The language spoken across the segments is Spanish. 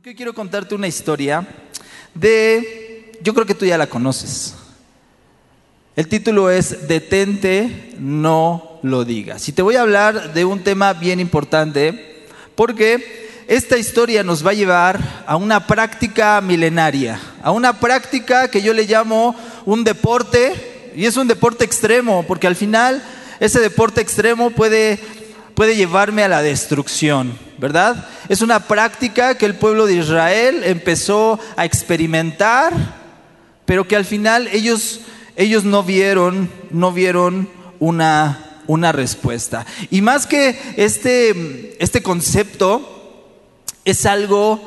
Porque hoy quiero contarte una historia de, yo creo que tú ya la conoces. El título es Detente, no lo digas. Y te voy a hablar de un tema bien importante porque esta historia nos va a llevar a una práctica milenaria, a una práctica que yo le llamo un deporte, y es un deporte extremo, porque al final ese deporte extremo puede, puede llevarme a la destrucción. ¿verdad? Es una práctica que el pueblo de Israel empezó a experimentar, pero que al final ellos, ellos no vieron, no vieron una, una respuesta. Y más que este, este concepto, es algo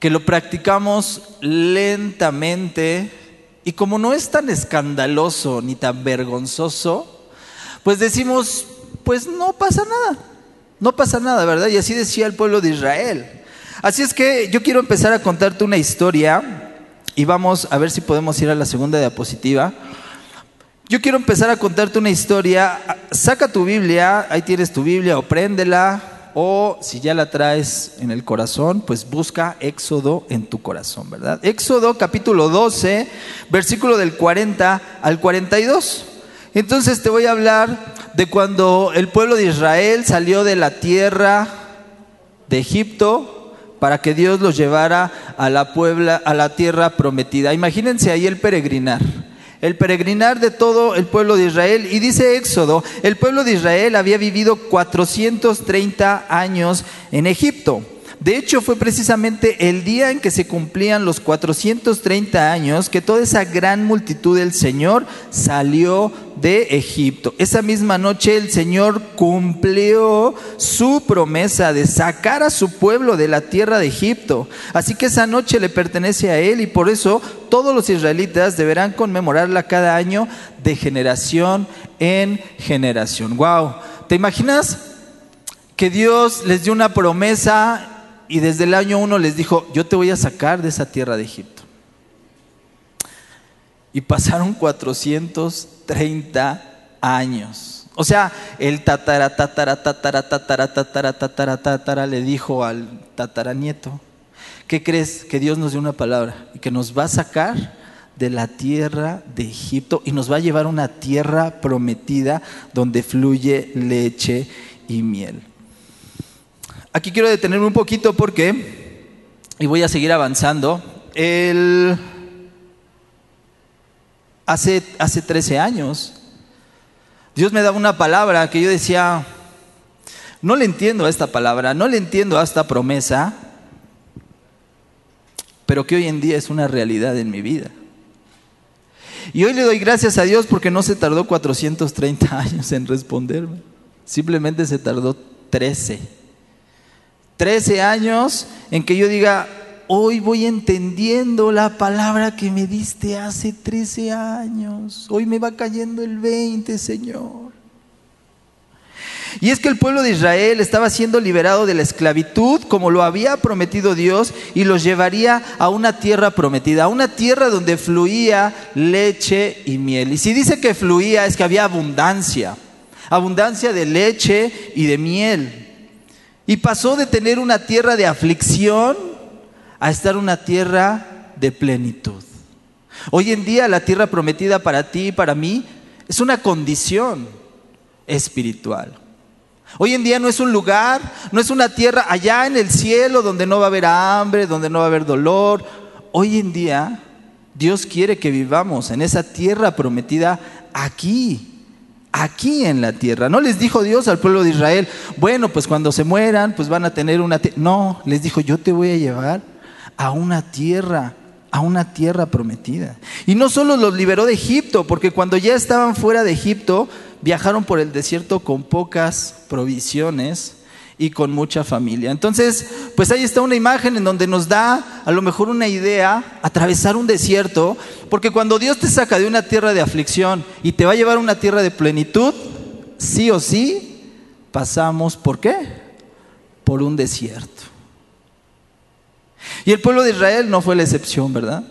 que lo practicamos lentamente y como no es tan escandaloso ni tan vergonzoso, pues decimos, pues no pasa nada. No pasa nada, ¿verdad? Y así decía el pueblo de Israel. Así es que yo quiero empezar a contarte una historia y vamos a ver si podemos ir a la segunda diapositiva. Yo quiero empezar a contarte una historia. Saca tu Biblia, ahí tienes tu Biblia o préndela. O si ya la traes en el corazón, pues busca Éxodo en tu corazón, ¿verdad? Éxodo capítulo 12, versículo del 40 al 42. Entonces te voy a hablar de cuando el pueblo de Israel salió de la tierra de Egipto para que Dios los llevara a la puebla, a la tierra prometida. Imagínense ahí el peregrinar. El peregrinar de todo el pueblo de Israel. Y dice Éxodo, el pueblo de Israel había vivido 430 años en Egipto. De hecho, fue precisamente el día en que se cumplían los 430 años que toda esa gran multitud del Señor salió de Egipto. Esa misma noche el Señor cumplió su promesa de sacar a su pueblo de la tierra de Egipto. Así que esa noche le pertenece a Él y por eso todos los israelitas deberán conmemorarla cada año de generación en generación. Wow, ¿te imaginas que Dios les dio una promesa y desde el año uno les dijo, yo te voy a sacar de esa tierra de Egipto. Y pasaron 430 años. O sea, el tatara, tatara, tatara, tatara, tatara, tatara, tatara le dijo al tataranieto, ¿qué crees? Que Dios nos dio una palabra y que nos va a sacar de la tierra de Egipto y nos va a llevar a una tierra prometida donde fluye leche y miel. Aquí quiero detenerme un poquito porque, y voy a seguir avanzando, hace, hace 13 años, Dios me daba una palabra que yo decía, no le entiendo a esta palabra, no le entiendo a esta promesa, pero que hoy en día es una realidad en mi vida. Y hoy le doy gracias a Dios porque no se tardó 430 años en responderme, simplemente se tardó 13 13 años en que yo diga, hoy voy entendiendo la palabra que me diste hace 13 años. Hoy me va cayendo el 20, Señor. Y es que el pueblo de Israel estaba siendo liberado de la esclavitud como lo había prometido Dios y los llevaría a una tierra prometida, a una tierra donde fluía leche y miel. Y si dice que fluía es que había abundancia, abundancia de leche y de miel. Y pasó de tener una tierra de aflicción a estar una tierra de plenitud. Hoy en día la tierra prometida para ti y para mí es una condición espiritual. Hoy en día no es un lugar, no es una tierra allá en el cielo donde no va a haber hambre, donde no va a haber dolor. Hoy en día Dios quiere que vivamos en esa tierra prometida aquí, aquí en la tierra. No les dijo Dios al pueblo de Israel, bueno, pues cuando se mueran, pues van a tener una tierra. No, les dijo, yo te voy a llevar a una tierra, a una tierra prometida. Y no solo los liberó de Egipto, porque cuando ya estaban fuera de Egipto, viajaron por el desierto con pocas provisiones y con mucha familia. Entonces, pues ahí está una imagen en donde nos da a lo mejor una idea, atravesar un desierto, porque cuando Dios te saca de una tierra de aflicción y te va a llevar a una tierra de plenitud, sí o sí, pasamos, ¿por qué? Por un desierto. Y el pueblo de Israel no fue la excepción, ¿verdad?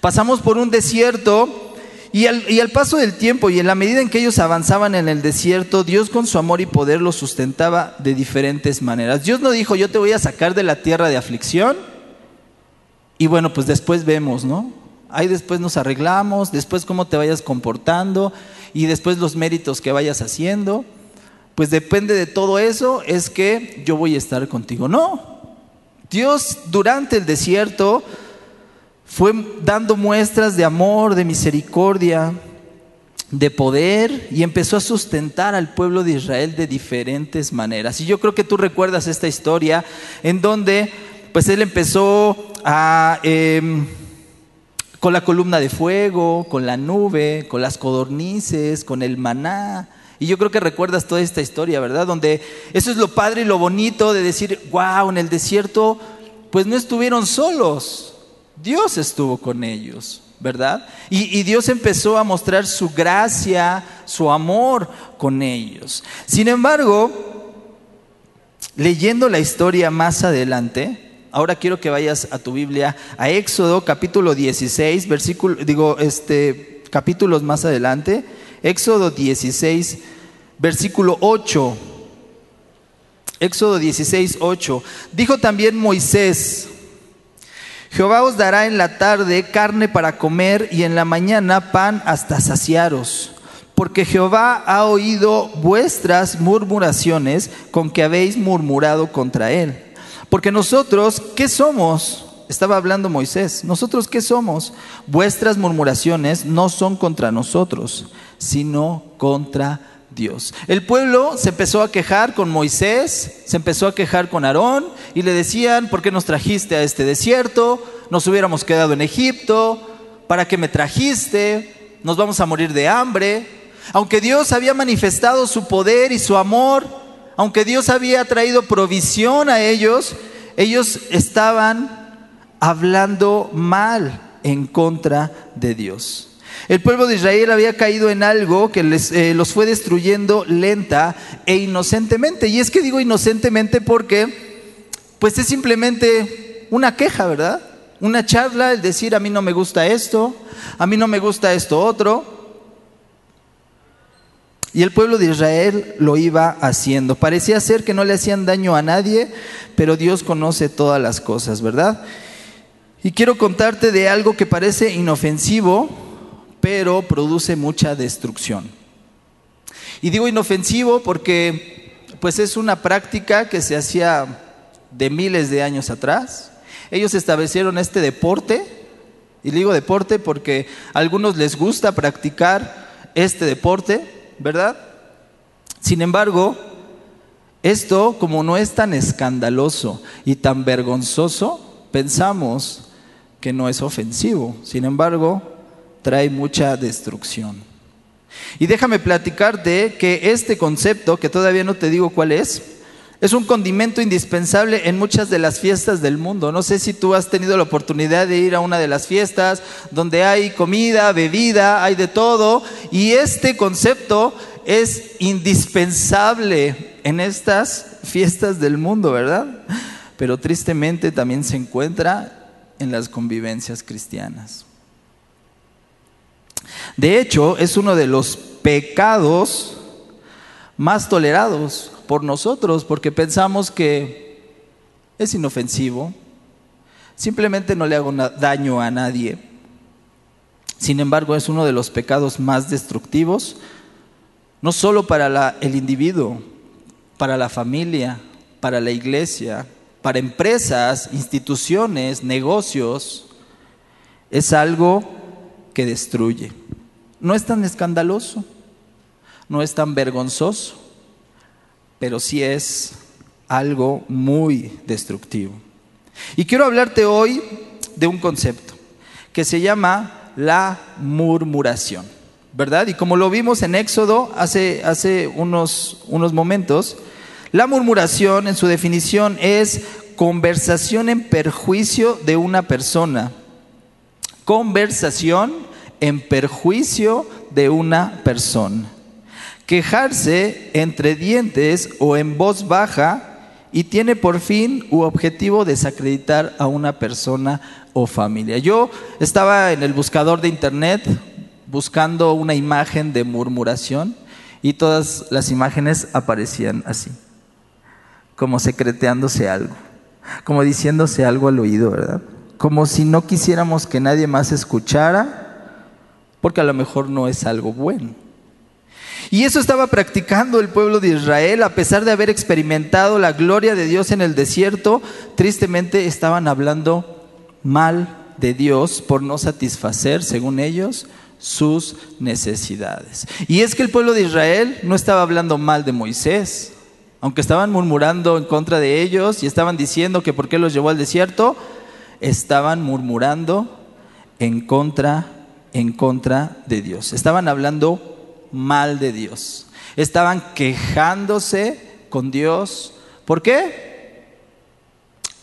Pasamos por un desierto y al, paso del tiempo y en la medida en que ellos avanzaban en el desierto, Dios con su amor y poder los sustentaba de diferentes maneras. Dios no dijo, yo te voy a sacar de la tierra de aflicción y bueno, pues después vemos, ¿no? Ahí después nos arreglamos, después cómo te vayas comportando y después los méritos que vayas haciendo. Pues depende de todo eso, es que yo voy a estar contigo. No, Dios durante el desierto fue dando muestras de amor, de misericordia, de poder y empezó a sustentar al pueblo de Israel de diferentes maneras. Y yo creo que tú recuerdas esta historia en donde pues él empezó a, em, con la columna de fuego, con la nube, con las codornices, con el maná. Y yo creo que recuerdas toda esta historia, ¿verdad? Donde eso es lo padre y lo bonito de decir, wow, en el desierto pues no estuvieron solos Dios estuvo con ellos, ¿verdad? Y, Dios empezó a mostrar su gracia, su amor con ellos. Sin embargo, leyendo la historia más adelante, ahora quiero que vayas a tu Biblia, a Éxodo capítulo 16, versículo, digo, este, capítulos más adelante, Éxodo 16, versículo 8. Éxodo 16, 8. Dijo también Moisés, Jehová os dará en la tarde carne para comer y en la mañana pan hasta saciaros. Porque Jehová ha oído vuestras murmuraciones con que habéis murmurado contra él. Porque nosotros, ¿qué somos? Estaba hablando Moisés. ¿Nosotros qué somos? Vuestras murmuraciones no son contra nosotros, sino contra Dios. El pueblo se empezó a quejar con Moisés, se empezó a quejar con Aarón y le decían, ¿por qué nos trajiste a este desierto? Nos hubiéramos quedado en Egipto, ¿para qué me trajiste? Nos vamos a morir de hambre. Aunque Dios había manifestado su poder y su amor, aunque Dios había traído provisión a ellos, ellos estaban hablando mal en contra de Dios. El pueblo de Israel había caído en algo que les, eh, los fue destruyendo lenta e inocentemente. Y es que digo inocentemente porque, pues es simplemente una queja, ¿verdad? Una charla, el decir a mí no me gusta esto, a mí no me gusta esto otro. Y el pueblo de Israel lo iba haciendo. Parecía ser que no le hacían daño a nadie, pero Dios conoce todas las cosas, ¿verdad? Y quiero contarte de algo que parece inofensivo, pero produce mucha destrucción. Y digo inofensivo porque pues es una práctica que se hacía de miles de años atrás. Ellos establecieron este deporte, y digo deporte porque a algunos les gusta practicar este deporte, ¿verdad? Sin embargo, esto como no es tan escandaloso y tan vergonzoso, pensamos que no es ofensivo. Sin embargo, trae mucha destrucción. Y déjame platicarte que este concepto, que todavía no te digo cuál es, es un condimento indispensable en muchas de las fiestas del mundo. No sé si tú has tenido la oportunidad de ir a una de las fiestas donde hay comida, bebida, hay de todo. Y este concepto es indispensable en estas fiestas del mundo, ¿verdad? Pero tristemente también se encuentra en las convivencias cristianas. De hecho, es uno de los pecados más tolerados por nosotros porque pensamos que es inofensivo, simplemente no le hago daño a nadie. Sin embargo, es uno de los pecados más destructivos, no solo para el individuo, para la familia, para la iglesia, para empresas, instituciones, negocios. Es algo que destruye. No es tan escandaloso, no es tan vergonzoso, pero sí es algo muy destructivo. Y quiero hablarte hoy de un concepto que se llama la murmuración, ¿verdad? Y como lo vimos en Éxodo hace, hace unos, unos momentos, la murmuración en su definición es conversación en perjuicio de una persona. Conversación en perjuicio de una persona. Quejarse entre dientes o en voz baja y tiene por fin u objetivo desacreditar a una persona o familia. Yo estaba en el buscador de internet buscando una imagen de murmuración y todas las imágenes aparecían así, como secreteándose algo, como diciéndose algo al oído, ¿verdad? Como si no quisiéramos que nadie más escuchara, porque a lo mejor no es algo bueno. Y eso estaba practicando el pueblo de Israel, a pesar de haber experimentado la gloria de Dios en el desierto, tristemente estaban hablando mal de Dios por no satisfacer, según ellos, sus necesidades. Y es que el pueblo de Israel no estaba hablando mal de Moisés, aunque estaban murmurando en contra de ellos y estaban diciendo que por qué los llevó al desierto, estaban murmurando en contra en contra de Dios. Estaban hablando mal de Dios. Estaban quejándose con Dios. ¿Por qué?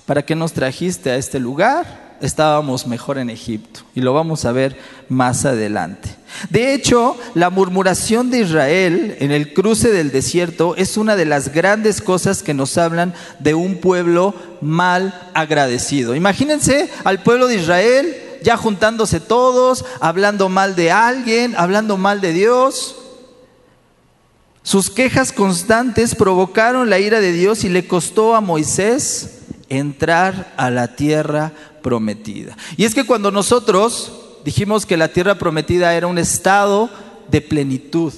¿Para qué nos trajiste a este lugar? Estábamos mejor en Egipto y lo vamos a ver más adelante. De hecho, la murmuración de Israel en el cruce del desierto es una de las grandes cosas que nos hablan de un pueblo mal agradecido. Imagínense al pueblo de Israel ya juntándose todos, hablando mal de alguien, hablando mal de Dios. Sus quejas constantes provocaron la ira de Dios y le costó a Moisés entrar a la tierra prometida. Y es que cuando nosotros dijimos que la tierra prometida era un estado de plenitud,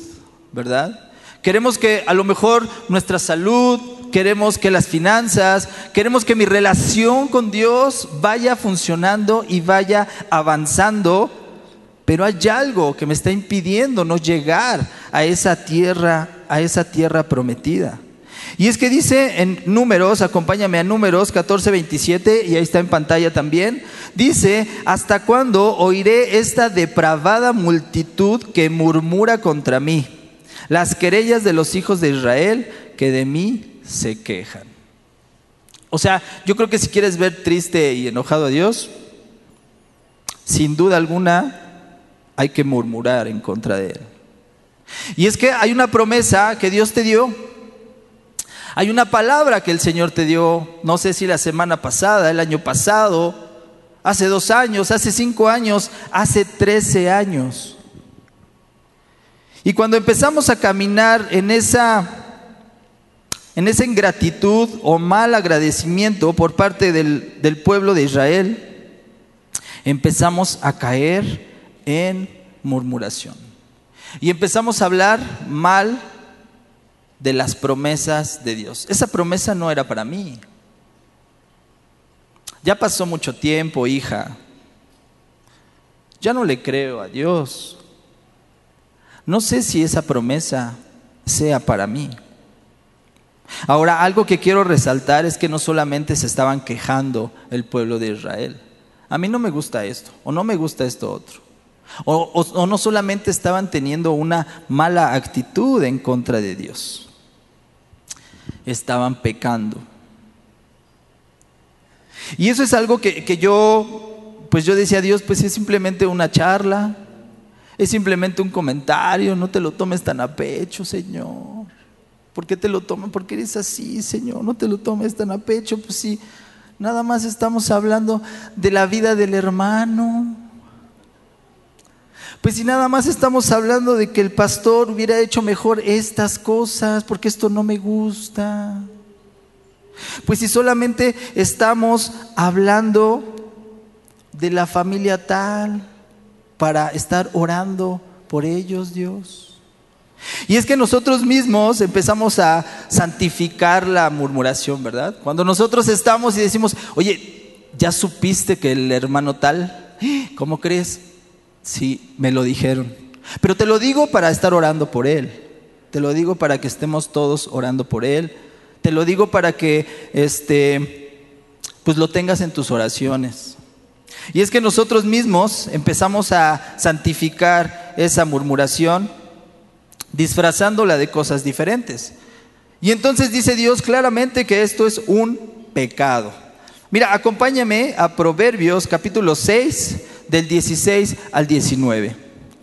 ¿verdad? Queremos que a lo mejor nuestra salud, queremos que las finanzas, queremos que mi relación con Dios vaya funcionando y vaya avanzando, pero hay algo que me está impidiendo no llegar a esa tierra, a esa tierra prometida. Y es que dice en números, acompáñame a números 14, 27, y ahí está en pantalla también, dice, ¿hasta cuándo oiré esta depravada multitud que murmura contra mí? Las querellas de los hijos de Israel que de mí se quejan. O sea, yo creo que si quieres ver triste y enojado a Dios, sin duda alguna hay que murmurar en contra de Él. Y es que hay una promesa que Dios te dio, hay una palabra que el Señor te dio, no sé si la semana pasada, el año pasado, hace dos años, hace cinco años, hace trece años. Y cuando empezamos a caminar en esa en esa ingratitud o mal agradecimiento por parte del, pueblo de Israel, empezamos a caer en murmuración. Y empezamos a hablar mal de las promesas de Dios. Esa promesa no era para mí. Ya pasó mucho tiempo, hija. Ya no le creo a Dios. No sé si esa promesa sea para mí. Ahora, algo que quiero resaltar es que no solamente se estaban quejando el pueblo de Israel. A mí no me gusta esto, o no me gusta esto otro. O, no solamente estaban teniendo una mala actitud en contra de Dios, estaban pecando. Y eso es algo que, que yo, pues yo decía a Dios, pues es simplemente una charla, es simplemente un comentario, no te lo tomes tan a pecho, Señor. ¿Por qué te lo toman? Porque eres así, Señor. No te lo tomes tan a pecho. Pues sí, nada más estamos hablando de la vida del hermano. Pues si nada más estamos hablando de que el pastor hubiera hecho mejor estas cosas, porque esto no me gusta. Pues si solamente estamos hablando de la familia tal para estar orando por ellos, Dios. Y es que nosotros mismos empezamos a santificar la murmuración, ¿verdad? Cuando nosotros estamos y decimos, oye, ¿ya supiste que el hermano tal? ¿Cómo crees? Sí, me lo dijeron. Pero te lo digo para estar orando por él. Te lo digo para que estemos todos orando por él. Te lo digo para que este pues lo tengas en tus oraciones. Y es que nosotros mismos empezamos a santificar esa murmuración disfrazándola de cosas diferentes. Y entonces dice Dios claramente que esto es un pecado. Mira, acompáñame a Proverbios capítulo 6 del 16 al 19.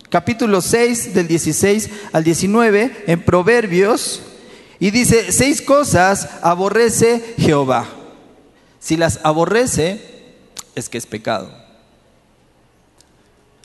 Capítulo 6 del 16 al 19 en Proverbios y dice, seis cosas aborrece Jehová. Si las aborrece, es que es pecado.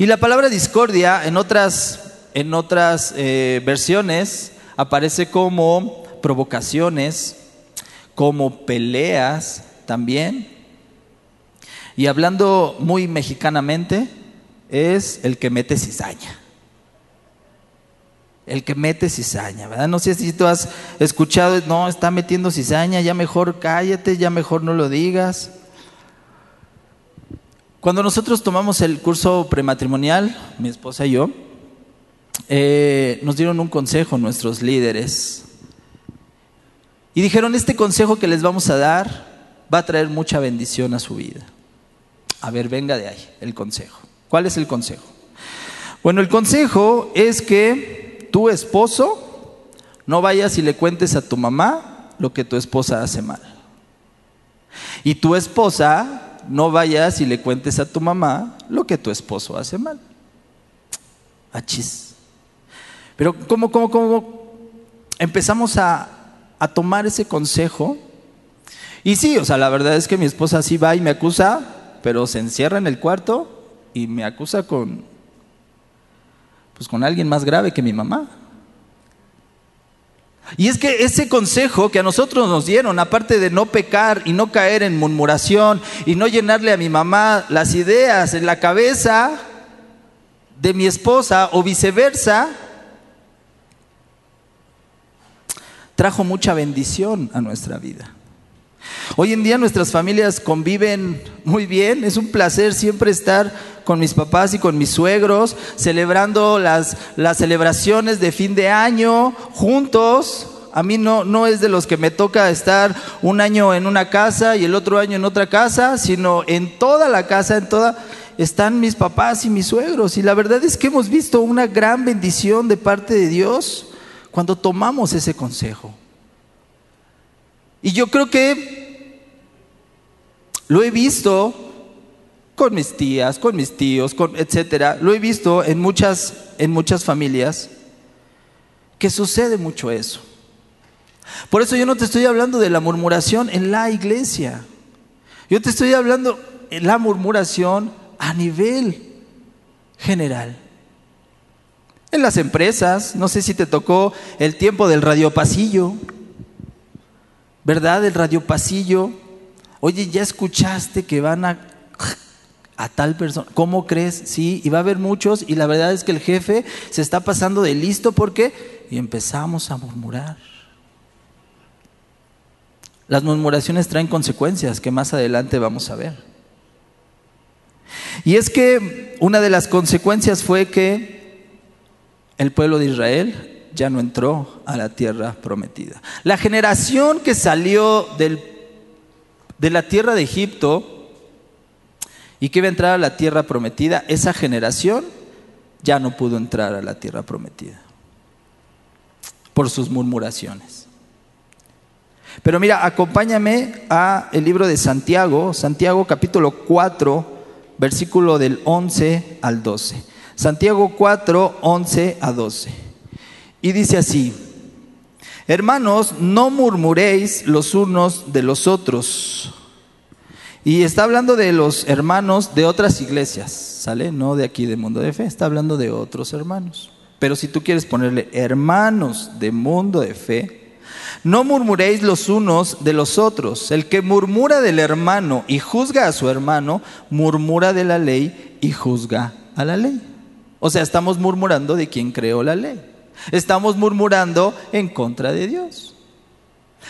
Y la palabra discordia en otras, en otras eh, versiones aparece como provocaciones, como peleas también. Y hablando muy mexicanamente, es el que mete cizaña. El que mete cizaña, ¿verdad? No sé si tú has escuchado, no, está metiendo cizaña, ya mejor cállate, ya mejor no lo digas. Cuando nosotros tomamos el curso prematrimonial, mi esposa y yo, eh, nos dieron un consejo nuestros líderes. Y dijeron, este consejo que les vamos a dar va a traer mucha bendición a su vida. A ver, venga de ahí, el consejo. ¿Cuál es el consejo? Bueno, el consejo es que tu esposo no vayas y le cuentes a tu mamá lo que tu esposa hace mal. Y tu esposa no vayas y le cuentes a tu mamá lo que tu esposo hace mal. Achis. Pero ¿cómo, cómo, cómo empezamos a, a tomar ese consejo? Y sí, o sea, la verdad es que mi esposa sí va y me acusa, pero se encierra en el cuarto y me acusa con, pues con alguien más grave que mi mamá. Y es que ese consejo que a nosotros nos dieron, aparte de no pecar y no caer en murmuración y no llenarle a mi mamá las ideas en la cabeza de mi esposa o viceversa, trajo mucha bendición a nuestra vida. Hoy en día nuestras familias conviven muy bien, es un placer siempre estar con mis papás y con mis suegros, celebrando las, las celebraciones de fin de año juntos. A mí no, no es de los que me toca estar un año en una casa y el otro año en otra casa, sino en toda la casa, en toda, están mis papás y mis suegros. Y la verdad es que hemos visto una gran bendición de parte de Dios cuando tomamos ese consejo. Y yo creo que lo he visto con mis tías, con mis tíos, con etcétera. Lo he visto en muchas en muchas familias que sucede mucho eso. Por eso yo no te estoy hablando de la murmuración en la iglesia. Yo te estoy hablando de la murmuración a nivel general. En las empresas, no sé si te tocó el tiempo del radiopasillo. ¿Verdad? El radio pasillo. Oye, ¿ya escuchaste que van a a tal persona. ¿Cómo crees? Sí, y va a haber muchos y la verdad es que el jefe se está pasando de listo porque y empezamos a murmurar. Las murmuraciones traen consecuencias que más adelante vamos a ver. Y es que una de las consecuencias fue que el pueblo de Israel ya no entró a la tierra prometida. La generación que salió del, de la tierra de Egipto y que iba a entrar a la tierra prometida, esa generación ya no pudo entrar a la tierra prometida por sus murmuraciones. Pero mira, acompáñame a el libro de Santiago, Santiago capítulo 4, versículo del 11 al 12. Santiago 4, 11 a 12. Y dice así, hermanos, no murmuréis los unos de los otros. Y está hablando de los hermanos de otras iglesias, ¿sale? No de aquí de Mundo de Fe, está hablando de otros hermanos. Pero si tú quieres ponerle hermanos de Mundo de Fe, no murmuréis los unos de los otros. El que murmura del hermano y juzga a su hermano, murmura de la ley y juzga a la ley. O sea, estamos murmurando de quien creó la ley. Estamos murmurando en contra de Dios.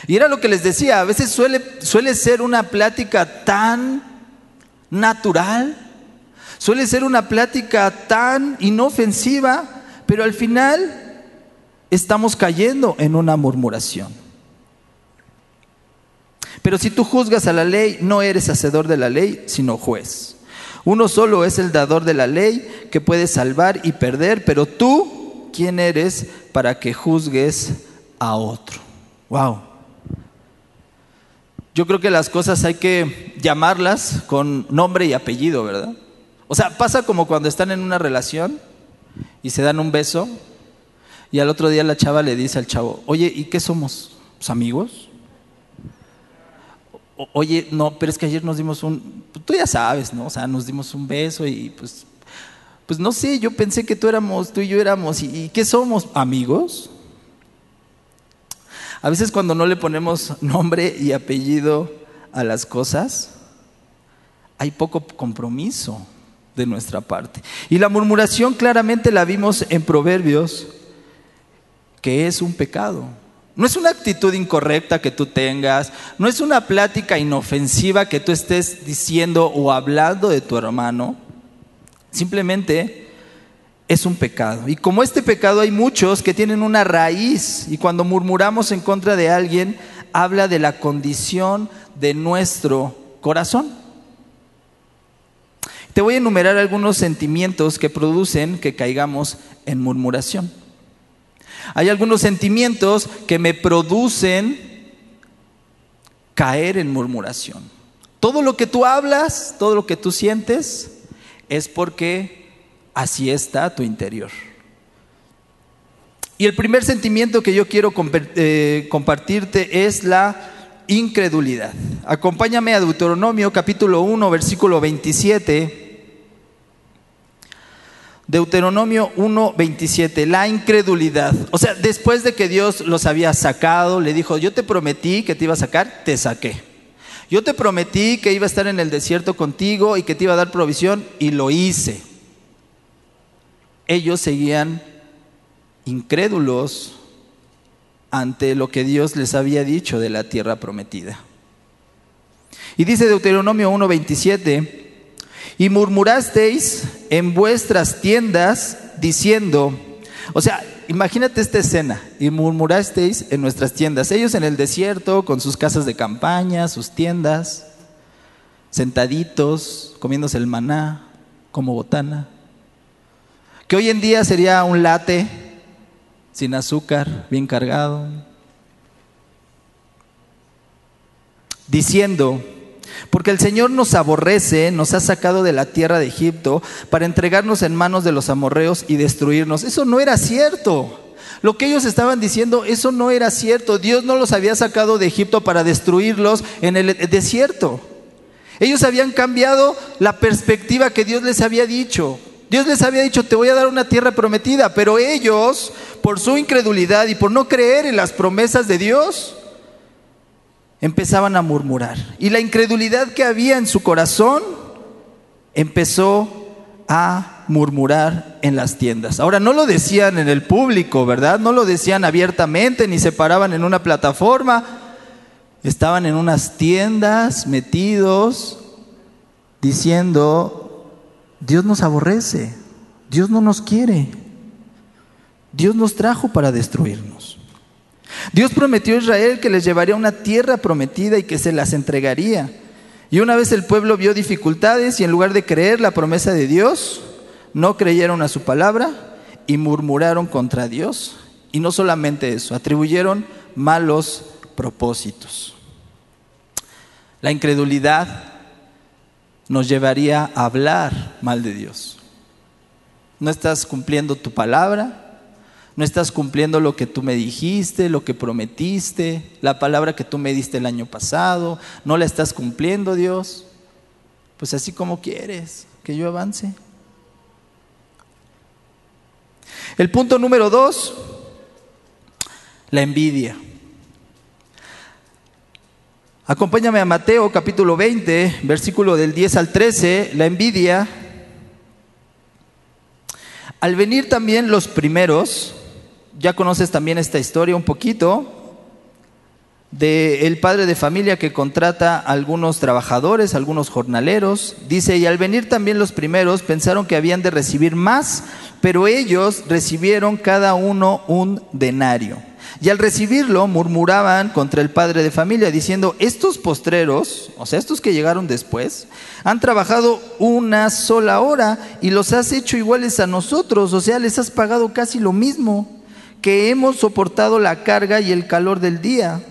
Y era lo que les decía, a veces suele, suele ser una plática tan natural, suele ser una plática tan inofensiva, pero al final estamos cayendo en una murmuración. Pero si tú juzgas a la ley, no eres hacedor de la ley, sino juez. Uno solo es el dador de la ley que puede salvar y perder, pero tú, ¿quién eres para que juzgues a otro? Wow. Yo creo que las cosas hay que llamarlas con nombre y apellido, ¿verdad? O sea, pasa como cuando están en una relación y se dan un beso y al otro día la chava le dice al chavo, oye, ¿y qué somos? ¿Pues amigos? oye, no, pero es que ayer nos dimos un, tú ya sabes, ¿no? O sea, nos dimos un beso y pues, pues no sé, yo pensé que tú éramos, tú y yo éramos, ¿y, qué somos? ¿Amigos? A veces cuando no le ponemos nombre y apellido a las cosas, hay poco compromiso de nuestra parte. Y la murmuración claramente la vimos en Proverbios, que es un pecado. No es una actitud incorrecta que tú tengas, no es una plática inofensiva que tú estés diciendo o hablando de tu hermano, simplemente es un pecado. Y como este pecado hay muchos que tienen una raíz y cuando murmuramos en contra de alguien, habla de la condición de nuestro corazón. Te voy a enumerar algunos sentimientos que producen que caigamos en murmuración. Hay algunos sentimientos que me producen caer en murmuración. Todo lo que tú hablas, todo lo que tú sientes, es porque así está tu interior. Y el primer sentimiento que yo quiero eh, compartirte es la incredulidad. Acompáñame a Deuteronomio capítulo 1, versículo 27. Deuteronomio 1:27, la incredulidad. O sea, después de que Dios los había sacado, le dijo, yo te prometí que te iba a sacar, te saqué. Yo te prometí que iba a estar en el desierto contigo y que te iba a dar provisión y lo hice. Ellos seguían incrédulos ante lo que Dios les había dicho de la tierra prometida. Y dice Deuteronomio 1:27, y murmurasteis en vuestras tiendas diciendo, o sea, imagínate esta escena, y murmurasteis en nuestras tiendas, ellos en el desierto, con sus casas de campaña, sus tiendas, sentaditos, comiéndose el maná como botana, que hoy en día sería un late sin azúcar, bien cargado, diciendo, porque el Señor nos aborrece, nos ha sacado de la tierra de Egipto para entregarnos en manos de los amorreos y destruirnos. Eso no era cierto. Lo que ellos estaban diciendo, eso no era cierto. Dios no los había sacado de Egipto para destruirlos en el desierto. Ellos habían cambiado la perspectiva que Dios les había dicho. Dios les había dicho, te voy a dar una tierra prometida, pero ellos, por su incredulidad y por no creer en las promesas de Dios, empezaban a murmurar. Y la incredulidad que había en su corazón empezó a murmurar en las tiendas. Ahora no lo decían en el público, ¿verdad? No lo decían abiertamente ni se paraban en una plataforma. Estaban en unas tiendas metidos diciendo, Dios nos aborrece, Dios no nos quiere, Dios nos trajo para destruirnos. Dios prometió a Israel que les llevaría una tierra prometida y que se las entregaría. Y una vez el pueblo vio dificultades y en lugar de creer la promesa de Dios, no creyeron a su palabra y murmuraron contra Dios. Y no solamente eso, atribuyeron malos propósitos. La incredulidad nos llevaría a hablar mal de Dios. No estás cumpliendo tu palabra, no estás cumpliendo lo que tú me dijiste, lo que prometiste, la palabra que tú me diste el año pasado, no la estás cumpliendo, Dios. Pues así como quieres que yo avance. El punto número dos, la envidia. Acompáñame a Mateo capítulo 20, versículo del 10 al 13, la envidia. Al venir también los primeros, ya conoces también esta historia un poquito de el padre de familia que contrata a algunos trabajadores, algunos jornaleros. Dice, y al venir también los primeros pensaron que habían de recibir más, pero ellos recibieron cada uno un denario. Y al recibirlo murmuraban contra el padre de familia, diciendo, estos postreros, o sea, estos que llegaron después, han trabajado una sola hora y los has hecho iguales a nosotros, o sea, les has pagado casi lo mismo, que hemos soportado la carga y el calor del día.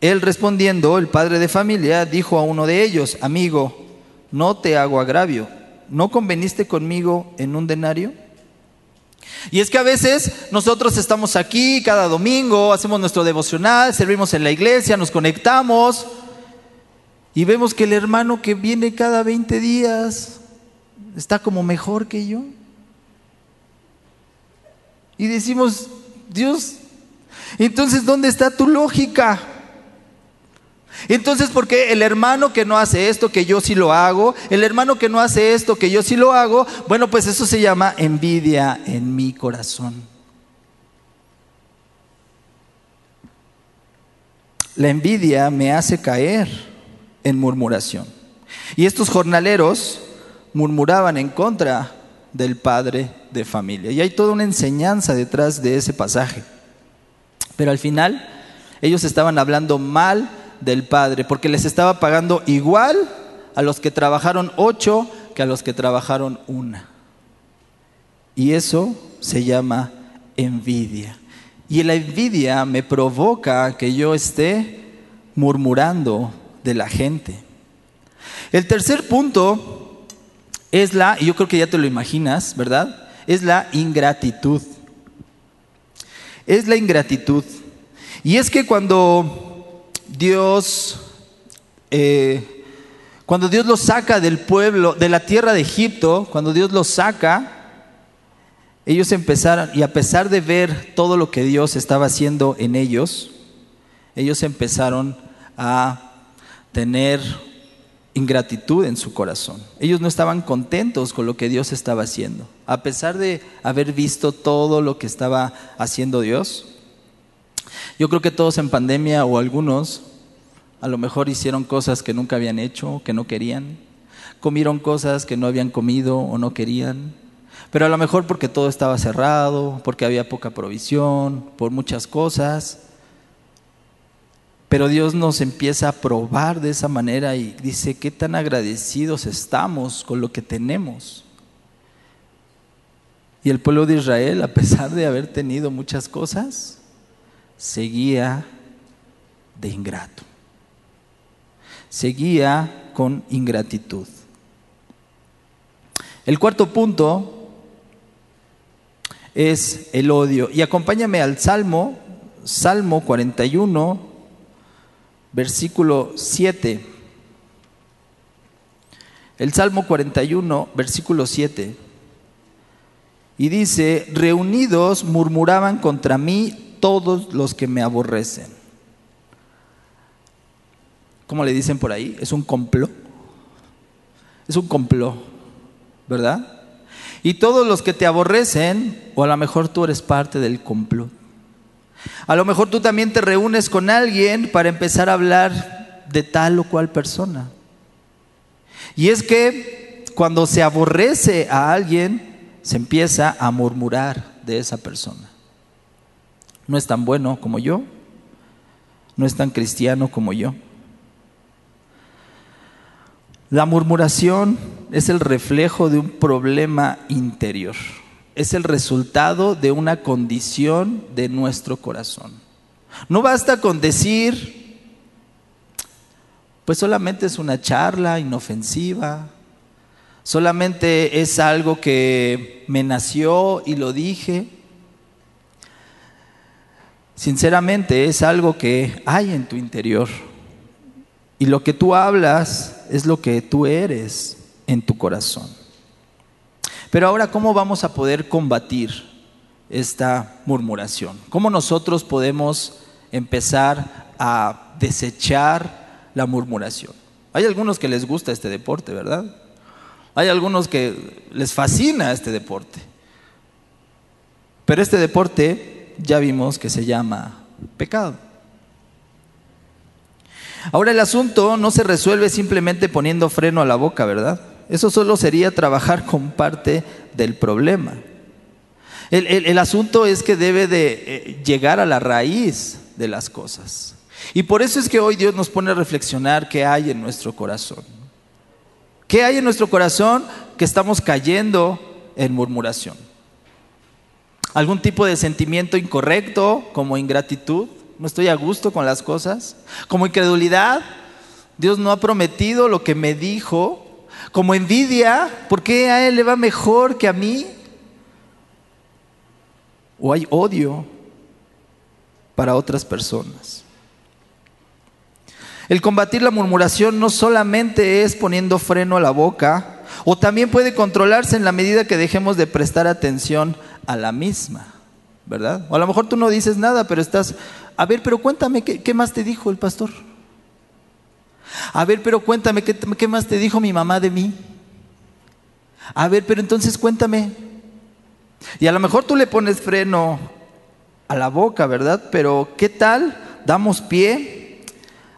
Él respondiendo, el padre de familia, dijo a uno de ellos, amigo, no te hago agravio, ¿no conveniste conmigo en un denario? Y es que a veces nosotros estamos aquí cada domingo, hacemos nuestro devocional, servimos en la iglesia, nos conectamos y vemos que el hermano que viene cada 20 días está como mejor que yo. Y decimos, Dios, entonces ¿dónde está tu lógica? Entonces, ¿por qué el hermano que no hace esto, que yo sí lo hago? El hermano que no hace esto, que yo sí lo hago. Bueno, pues eso se llama envidia en mi corazón. La envidia me hace caer en murmuración. Y estos jornaleros murmuraban en contra del padre de familia. Y hay toda una enseñanza detrás de ese pasaje. Pero al final ellos estaban hablando mal del Padre, porque les estaba pagando igual a los que trabajaron ocho que a los que trabajaron una. Y eso se llama envidia. Y la envidia me provoca que yo esté murmurando de la gente. El tercer punto es la, y yo creo que ya te lo imaginas, ¿verdad? Es la ingratitud. Es la ingratitud. Y es que cuando Dios, eh, cuando Dios los saca del pueblo, de la tierra de Egipto, cuando Dios los saca, ellos empezaron, y a pesar de ver todo lo que Dios estaba haciendo en ellos, ellos empezaron a tener ingratitud en su corazón. Ellos no estaban contentos con lo que Dios estaba haciendo. A pesar de haber visto todo lo que estaba haciendo Dios, yo creo que todos en pandemia o algunos a lo mejor hicieron cosas que nunca habían hecho, que no querían. Comieron cosas que no habían comido o no querían. Pero a lo mejor porque todo estaba cerrado, porque había poca provisión, por muchas cosas. Pero Dios nos empieza a probar de esa manera y dice, ¿qué tan agradecidos estamos con lo que tenemos? Y el pueblo de Israel, a pesar de haber tenido muchas cosas, seguía de ingrato. Seguía con ingratitud. El cuarto punto es el odio. Y acompáñame al Salmo, Salmo 41, versículo 7. El Salmo 41, versículo 7. Y dice, reunidos murmuraban contra mí todos los que me aborrecen. ¿Cómo le dicen por ahí? Es un complot. Es un complot, ¿verdad? Y todos los que te aborrecen, o a lo mejor tú eres parte del complot. A lo mejor tú también te reúnes con alguien para empezar a hablar de tal o cual persona. Y es que cuando se aborrece a alguien, se empieza a murmurar de esa persona no es tan bueno como yo, no es tan cristiano como yo. La murmuración es el reflejo de un problema interior, es el resultado de una condición de nuestro corazón. No basta con decir, pues solamente es una charla inofensiva, solamente es algo que me nació y lo dije. Sinceramente es algo que hay en tu interior. Y lo que tú hablas es lo que tú eres en tu corazón. Pero ahora, ¿cómo vamos a poder combatir esta murmuración? ¿Cómo nosotros podemos empezar a desechar la murmuración? Hay algunos que les gusta este deporte, ¿verdad? Hay algunos que les fascina este deporte. Pero este deporte ya vimos que se llama pecado. Ahora el asunto no se resuelve simplemente poniendo freno a la boca, ¿verdad? Eso solo sería trabajar con parte del problema. El, asunto es que debe de eh, llegar a la raíz de las cosas. Y por eso es que hoy Dios nos pone a reflexionar qué hay en nuestro corazón. ¿Qué hay en nuestro corazón que estamos cayendo en murmuración? ¿Algún tipo de sentimiento incorrecto como ingratitud? ¿No estoy a gusto con las cosas? ¿Como incredulidad? Dios no ha prometido lo que me dijo. ¿Como envidia? ¿Por qué a Él le va mejor que a mí? ¿O hay odio para otras personas? El combatir la murmuración no solamente es poniendo freno a la boca, o también puede controlarse en la medida que dejemos de prestar atención a la misma, ¿verdad? O a lo mejor tú no dices nada, pero estás, a ver, pero cuéntame, ¿qué, más te dijo el pastor? A ver, pero cuéntame, ¿qué, ¿qué más te dijo mi mamá de mí? A ver, pero entonces cuéntame. Y a lo mejor tú le pones freno a la boca, ¿verdad? Pero ¿qué tal? Damos pie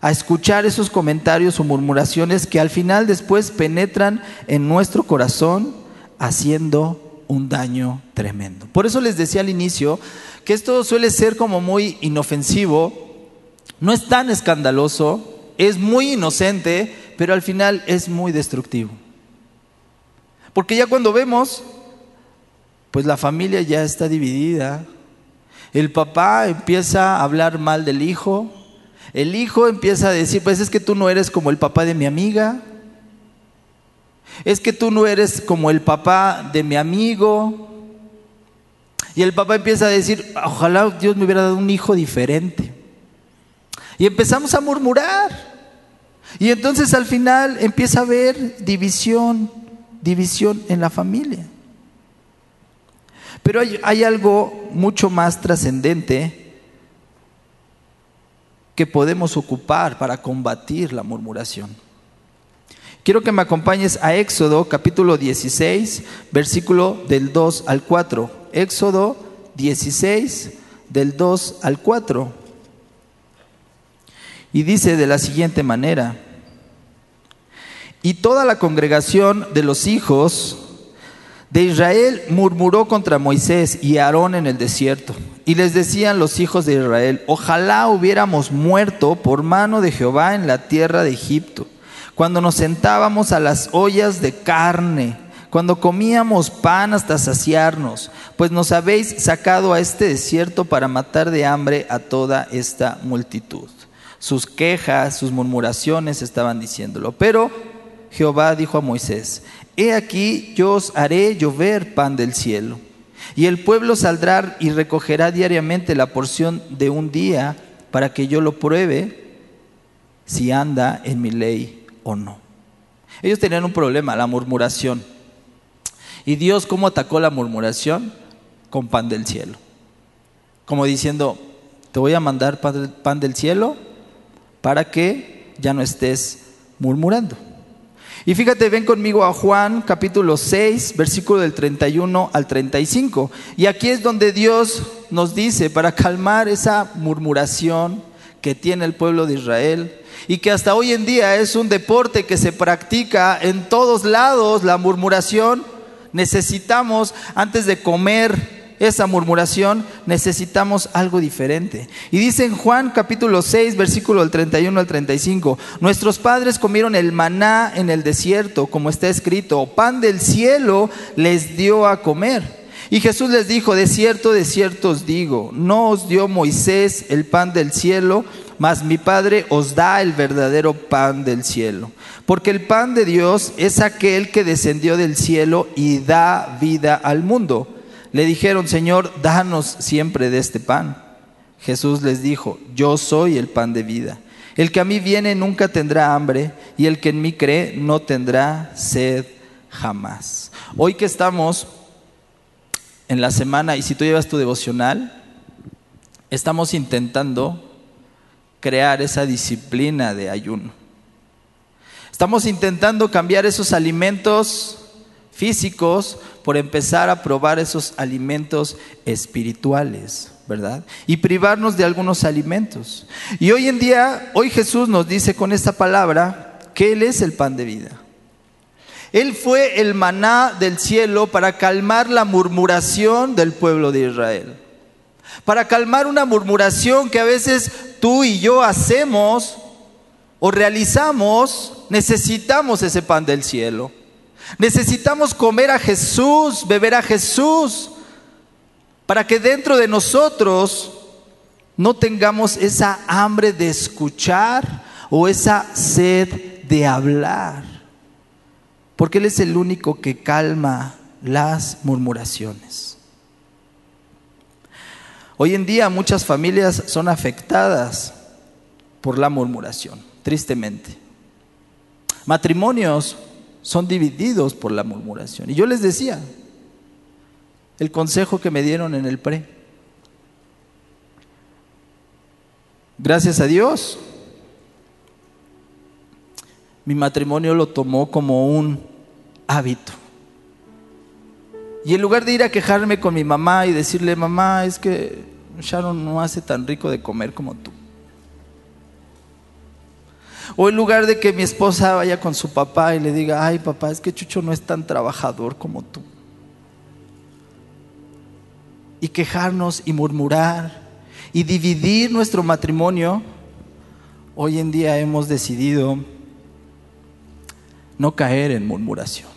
a escuchar esos comentarios o murmuraciones que al final después penetran en nuestro corazón haciendo un daño tremendo. Por eso les decía al inicio que esto suele ser como muy inofensivo, no es tan escandaloso, es muy inocente, pero al final es muy destructivo. Porque ya cuando vemos, pues la familia ya está dividida, el papá empieza a hablar mal del hijo, el hijo empieza a decir, pues es que tú no eres como el papá de mi amiga, es que tú no eres como el papá de mi amigo. Y el papá empieza a decir, ojalá Dios me hubiera dado un hijo diferente. Y empezamos a murmurar. Y entonces al final empieza a haber división, división en la familia. Pero hay, hay algo mucho más trascendente que podemos ocupar para combatir la murmuración. Quiero que me acompañes a Éxodo capítulo 16, versículo del 2 al 4. Éxodo 16, del 2 al 4. Y dice de la siguiente manera, y toda la congregación de los hijos de Israel murmuró contra Moisés y Aarón en el desierto. Y les decían los hijos de Israel, ojalá hubiéramos muerto por mano de Jehová en la tierra de Egipto, cuando nos sentábamos a las ollas de carne, cuando comíamos pan hasta saciarnos, pues nos habéis sacado a este desierto para matar de hambre a toda esta multitud. Sus quejas, sus murmuraciones estaban diciéndolo. Pero Jehová dijo a Moisés, He aquí yo os haré llover pan del cielo y el pueblo saldrá y recogerá diariamente la porción de un día para que yo lo pruebe si anda en mi ley o no. Ellos tenían un problema, la murmuración. ¿Y Dios cómo atacó la murmuración? Con pan del cielo. Como diciendo, te voy a mandar pan del cielo para que ya no estés murmurando. Y fíjate, ven conmigo a Juan capítulo 6, versículo del 31 al 35. Y aquí es donde Dios nos dice, para calmar esa murmuración que tiene el pueblo de Israel, y que hasta hoy en día es un deporte que se practica en todos lados, la murmuración, necesitamos antes de comer esa murmuración, necesitamos algo diferente. Y dice en Juan capítulo 6, versículo del 31 al 35, nuestros padres comieron el maná en el desierto, como está escrito, pan del cielo les dio a comer. Y Jesús les dijo, de cierto, de cierto os digo, no os dio Moisés el pan del cielo, mas mi Padre os da el verdadero pan del cielo. Porque el pan de Dios es aquel que descendió del cielo y da vida al mundo. Le dijeron, Señor, danos siempre de este pan. Jesús les dijo, yo soy el pan de vida. El que a mí viene nunca tendrá hambre y el que en mí cree no tendrá sed jamás. Hoy que estamos en la semana y si tú llevas tu devocional, estamos intentando crear esa disciplina de ayuno. Estamos intentando cambiar esos alimentos físicos por empezar a probar esos alimentos espirituales, ¿verdad? Y privarnos de algunos alimentos. Y hoy en día, hoy Jesús nos dice con esta palabra que Él es el pan de vida. Él fue el maná del cielo para calmar la murmuración del pueblo de Israel. Para calmar una murmuración que a veces tú y yo hacemos o realizamos, necesitamos ese pan del cielo. Necesitamos comer a Jesús, beber a Jesús, para que dentro de nosotros no tengamos esa hambre de escuchar o esa sed de hablar. Porque Él es el único que calma las murmuraciones. Hoy en día muchas familias son afectadas por la murmuración, tristemente. Matrimonios son divididos por la murmuración. Y yo les decía, el consejo que me dieron en el pre. Gracias a Dios, mi matrimonio lo tomó como un hábito. Y en lugar de ir a quejarme con mi mamá y decirle, mamá, es que Sharon no hace tan rico de comer como tú. O en lugar de que mi esposa vaya con su papá y le diga, ay papá, es que Chucho no es tan trabajador como tú. Y quejarnos y murmurar y dividir nuestro matrimonio, hoy en día hemos decidido no caer en murmuración.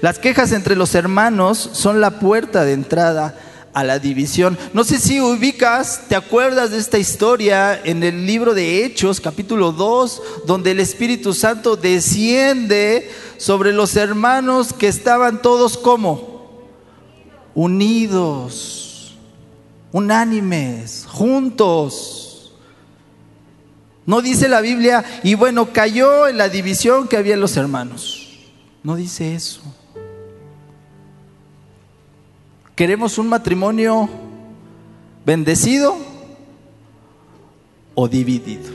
Las quejas entre los hermanos son la puerta de entrada a la división. No sé si ubicas, te acuerdas de esta historia en el libro de Hechos, capítulo 2, donde el Espíritu Santo desciende sobre los hermanos que estaban todos como unidos, unánimes, juntos. No dice la Biblia, y bueno, cayó en la división que había en los hermanos. No dice eso. ¿Queremos un matrimonio bendecido o dividido?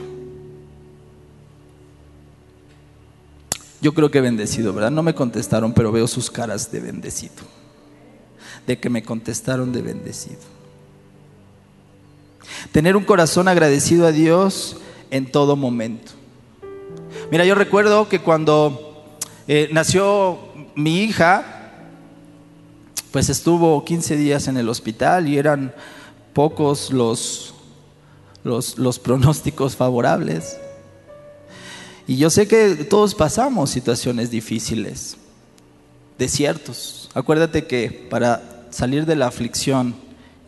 Yo creo que bendecido, ¿verdad? No me contestaron, pero veo sus caras de bendecido. De que me contestaron de bendecido. Tener un corazón agradecido a Dios en todo momento. Mira, yo recuerdo que cuando eh, nació mi hija, pues estuvo 15 días en el hospital y eran pocos los, los, pronósticos favorables. Y yo sé que todos pasamos situaciones difíciles, desiertos. Acuérdate que para salir de la aflicción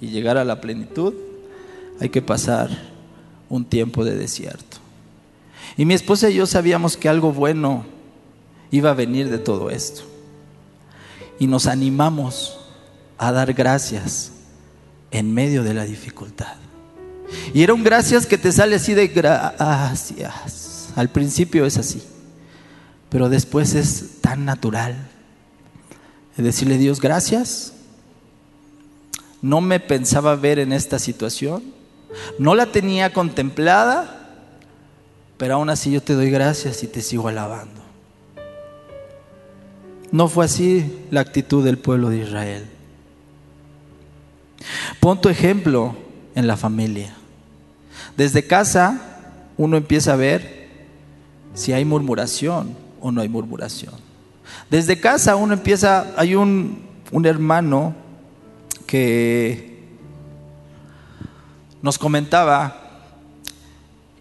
y llegar a la plenitud hay que pasar un tiempo de desierto. Y mi esposa y yo sabíamos que algo bueno iba a venir de todo esto y nos animamos a dar gracias en medio de la dificultad. Y era un gracias que te sale así de gracias. Al principio es así, pero después es tan natural. Decirle, Dios, gracias. No me pensaba ver en esta situación, no la tenía contemplada, pero aún así yo te doy gracias y te sigo alabando. No fue así la actitud del pueblo de Israel. Pon tu ejemplo en la familia. Desde casa uno empieza a ver si hay murmuración o no hay murmuración. Desde casa uno empieza, hay un, un hermano que nos comentaba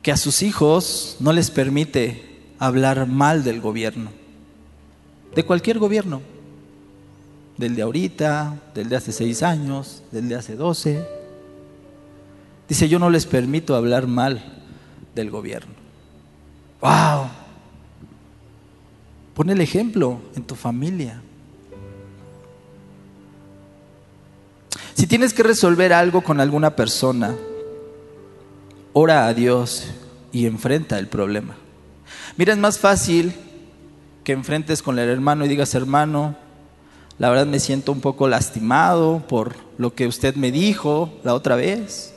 que a sus hijos no les permite hablar mal del gobierno de cualquier gobierno, del de ahorita, del de hace seis años, del de hace doce. Dice, yo no les permito hablar mal del gobierno. ¡Wow! Pon el ejemplo en tu familia. Si tienes que resolver algo con alguna persona, ora a Dios y enfrenta el problema. Mira, es más fácil que enfrentes con el hermano y digas, hermano, la verdad me siento un poco lastimado por lo que usted me dijo la otra vez.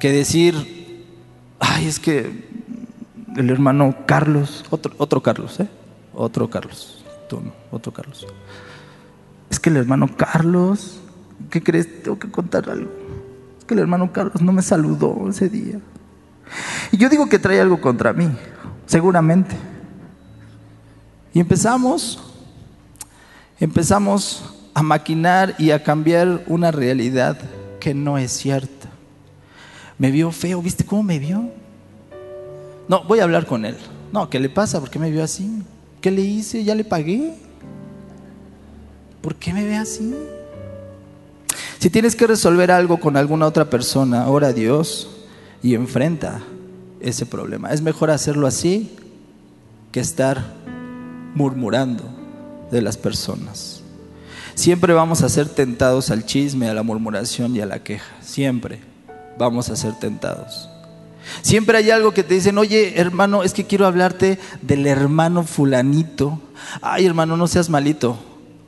Que decir, ay, es que el hermano Carlos, otro, otro Carlos, ¿eh? Otro Carlos, tú no, otro Carlos. Es que el hermano Carlos, ¿qué crees? Tengo que contar algo. Es que el hermano Carlos no me saludó ese día. Y yo digo que trae algo contra mí seguramente. Y empezamos, empezamos a maquinar y a cambiar una realidad que no es cierta. Me vio feo, ¿viste cómo me vio? No, voy a hablar con él. No, ¿qué le pasa? ¿Por qué me vio así? ¿Qué le hice? ¿Ya le pagué? ¿Por qué me ve así? Si tienes que resolver algo con alguna otra persona, ora a Dios y enfrenta ese problema. Es mejor hacerlo así que estar murmurando de las personas. Siempre vamos a ser tentados al chisme, a la murmuración y a la queja. Siempre vamos a ser tentados. Siempre hay algo que te dicen, oye hermano, es que quiero hablarte del hermano fulanito. Ay hermano, no seas malito.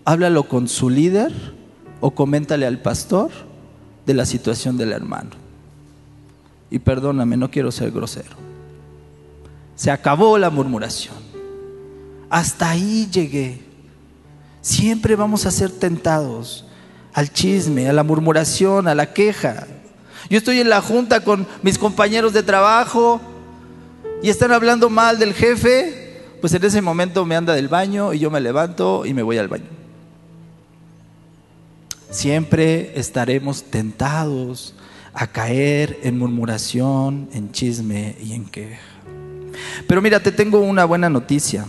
Háblalo con su líder o coméntale al pastor de la situación del hermano. Y perdóname, no quiero ser grosero. Se acabó la murmuración. Hasta ahí llegué. Siempre vamos a ser tentados al chisme, a la murmuración, a la queja. Yo estoy en la junta con mis compañeros de trabajo y están hablando mal del jefe, pues en ese momento me anda del baño y yo me levanto y me voy al baño. Siempre estaremos tentados a caer en murmuración, en chisme y en queja. Pero mira, te tengo una buena noticia.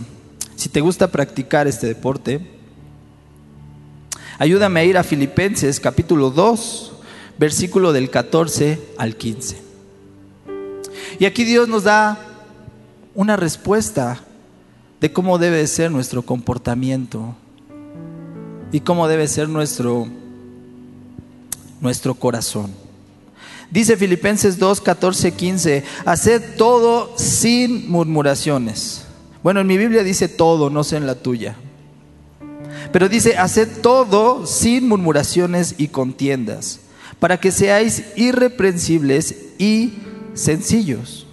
Si te gusta practicar este deporte, ayúdame a ir a Filipenses capítulo 2, versículo del 14 al 15. Y aquí Dios nos da una respuesta de cómo debe ser nuestro comportamiento y cómo debe ser nuestro, nuestro corazón. Dice Filipenses 2, 14, 15, haced todo sin murmuraciones. Bueno, en mi Biblia dice todo, no sé en la tuya. Pero dice, haced todo sin murmuraciones y contiendas para que seáis irreprensibles y sencillos,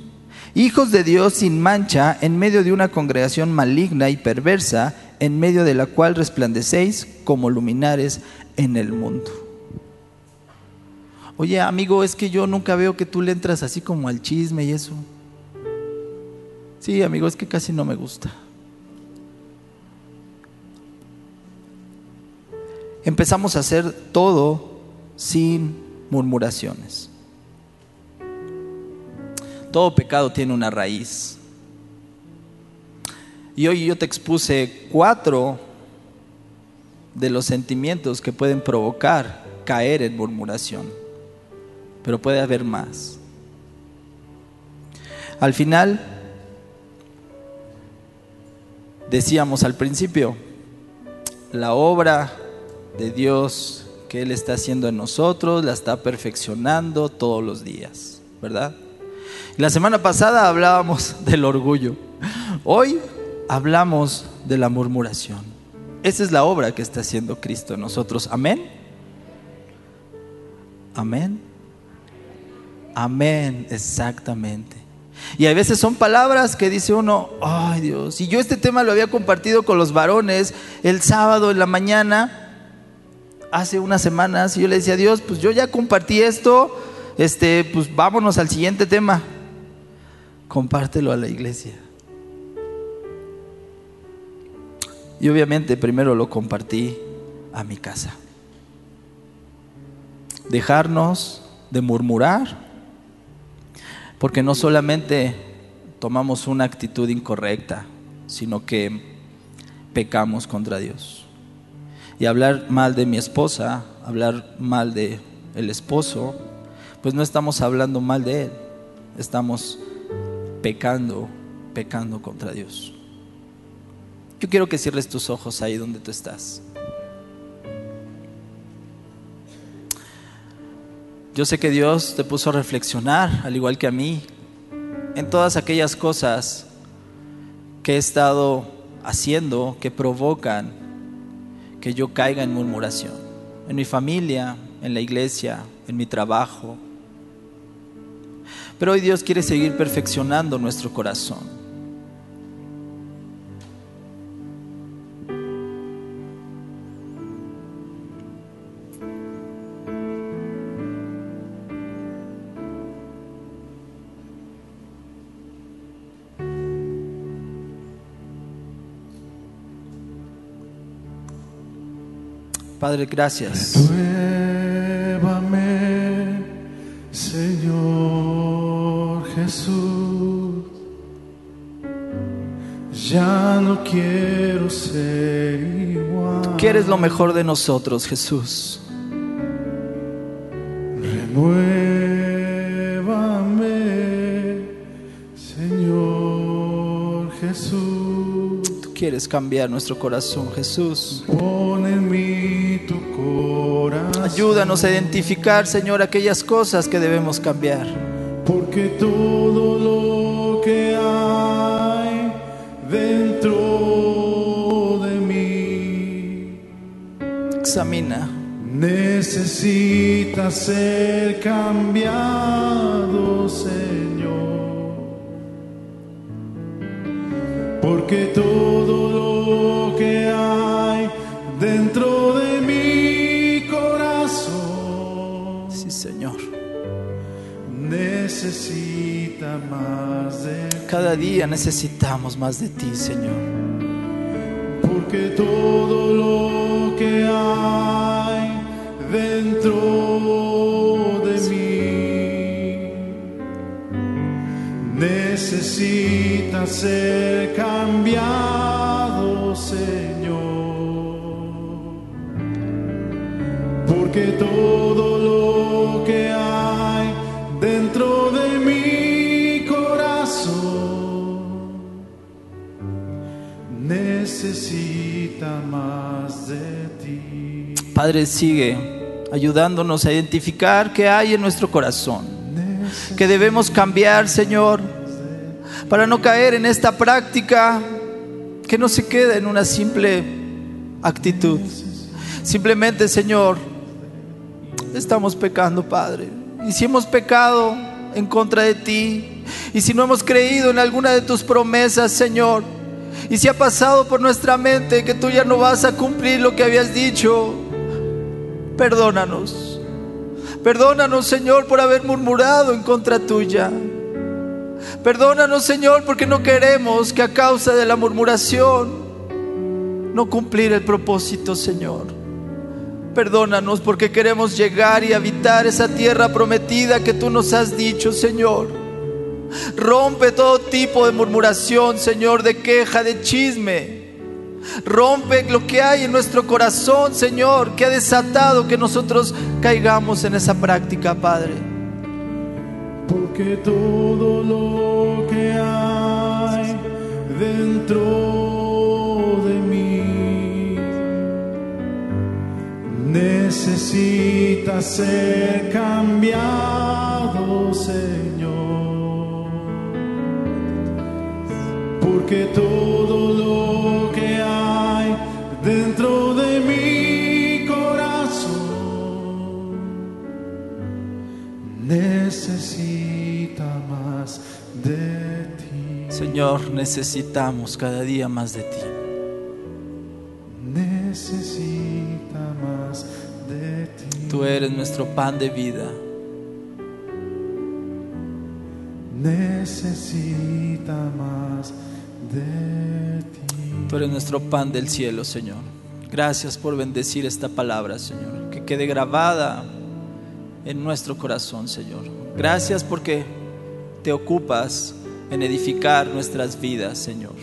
hijos de Dios sin mancha en medio de una congregación maligna y perversa, en medio de la cual resplandecéis como luminares en el mundo. Oye, amigo, es que yo nunca veo que tú le entras así como al chisme y eso. Sí, amigo, es que casi no me gusta. Empezamos a hacer todo sin murmuraciones. Todo pecado tiene una raíz. Y hoy yo te expuse cuatro de los sentimientos que pueden provocar caer en murmuración. Pero puede haber más. Al final, decíamos al principio, la obra de Dios que Él está haciendo en nosotros, la está perfeccionando todos los días, ¿verdad? La semana pasada hablábamos del orgullo. Hoy hablamos de la murmuración. Esa es la obra que está haciendo Cristo en nosotros. Amén. Amén. Amén, exactamente. Y a veces son palabras que dice uno, ay Dios, y yo este tema lo había compartido con los varones el sábado en la mañana hace unas semanas y yo le decía a Dios, pues yo ya compartí esto, este, pues vámonos al siguiente tema. Compártelo a la iglesia. Y obviamente primero lo compartí a mi casa. Dejarnos de murmurar, porque no solamente tomamos una actitud incorrecta, sino que pecamos contra Dios. Y hablar mal de mi esposa, hablar mal de el esposo, pues no estamos hablando mal de él, estamos pecando, pecando contra Dios. Yo quiero que cierres tus ojos ahí donde tú estás. Yo sé que Dios te puso a reflexionar, al igual que a mí, en todas aquellas cosas que he estado haciendo que provocan que yo caiga en murmuración, en mi familia, en la iglesia, en mi trabajo. Pero hoy Dios quiere seguir perfeccionando nuestro corazón. Padre, gracias. Renuévame, Señor Jesús. Ya no quiero ser igual. Tú quieres lo mejor de nosotros, Jesús. Renuévame, Señor Jesús. Tú quieres cambiar nuestro corazón, Jesús. Pon Ayúdanos a identificar, Señor, aquellas cosas que debemos cambiar. Porque todo lo que hay dentro de mí Examina. necesita ser cambiado, necesitamos más de ti, Señor. Porque todo lo que hay dentro de mí necesita ser cambiado, Padre, sigue ayudándonos a identificar qué hay en nuestro corazón. Que debemos cambiar, Señor, para no caer en esta práctica que no se queda en una simple actitud. Simplemente, Señor, estamos pecando, Padre. Y si hemos pecado en contra de ti, y si no hemos creído en alguna de tus promesas, Señor, y si ha pasado por nuestra mente que tú ya no vas a cumplir lo que habías dicho, perdónanos. Perdónanos, Señor, por haber murmurado en contra tuya. Perdónanos, Señor, porque no queremos que a causa de la murmuración no cumplir el propósito, Señor. Perdónanos porque queremos llegar y habitar esa tierra prometida que tú nos has dicho, Señor. Rompe todo tipo de murmuración, Señor, de queja, de chisme. Rompe lo que hay en nuestro corazón, Señor, que ha desatado que nosotros caigamos en esa práctica, Padre. Porque todo lo que hay dentro de mí necesita ser cambiado, Señor. Porque todo lo Señor, necesitamos cada día más de ti. Necesita más de ti. Tú eres nuestro pan de vida. Necesita más de ti. Tú eres nuestro pan del cielo, Señor. Gracias por bendecir esta palabra, Señor. Que quede grabada en nuestro corazón, Señor. Gracias porque te ocupas en edificar nuestras vidas, Señor.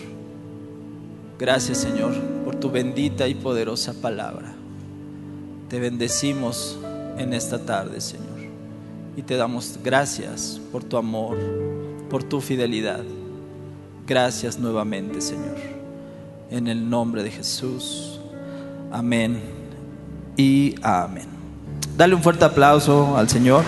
Gracias, Señor, por tu bendita y poderosa palabra. Te bendecimos en esta tarde, Señor. Y te damos gracias por tu amor, por tu fidelidad. Gracias nuevamente, Señor. En el nombre de Jesús. Amén y amén. Dale un fuerte aplauso al Señor.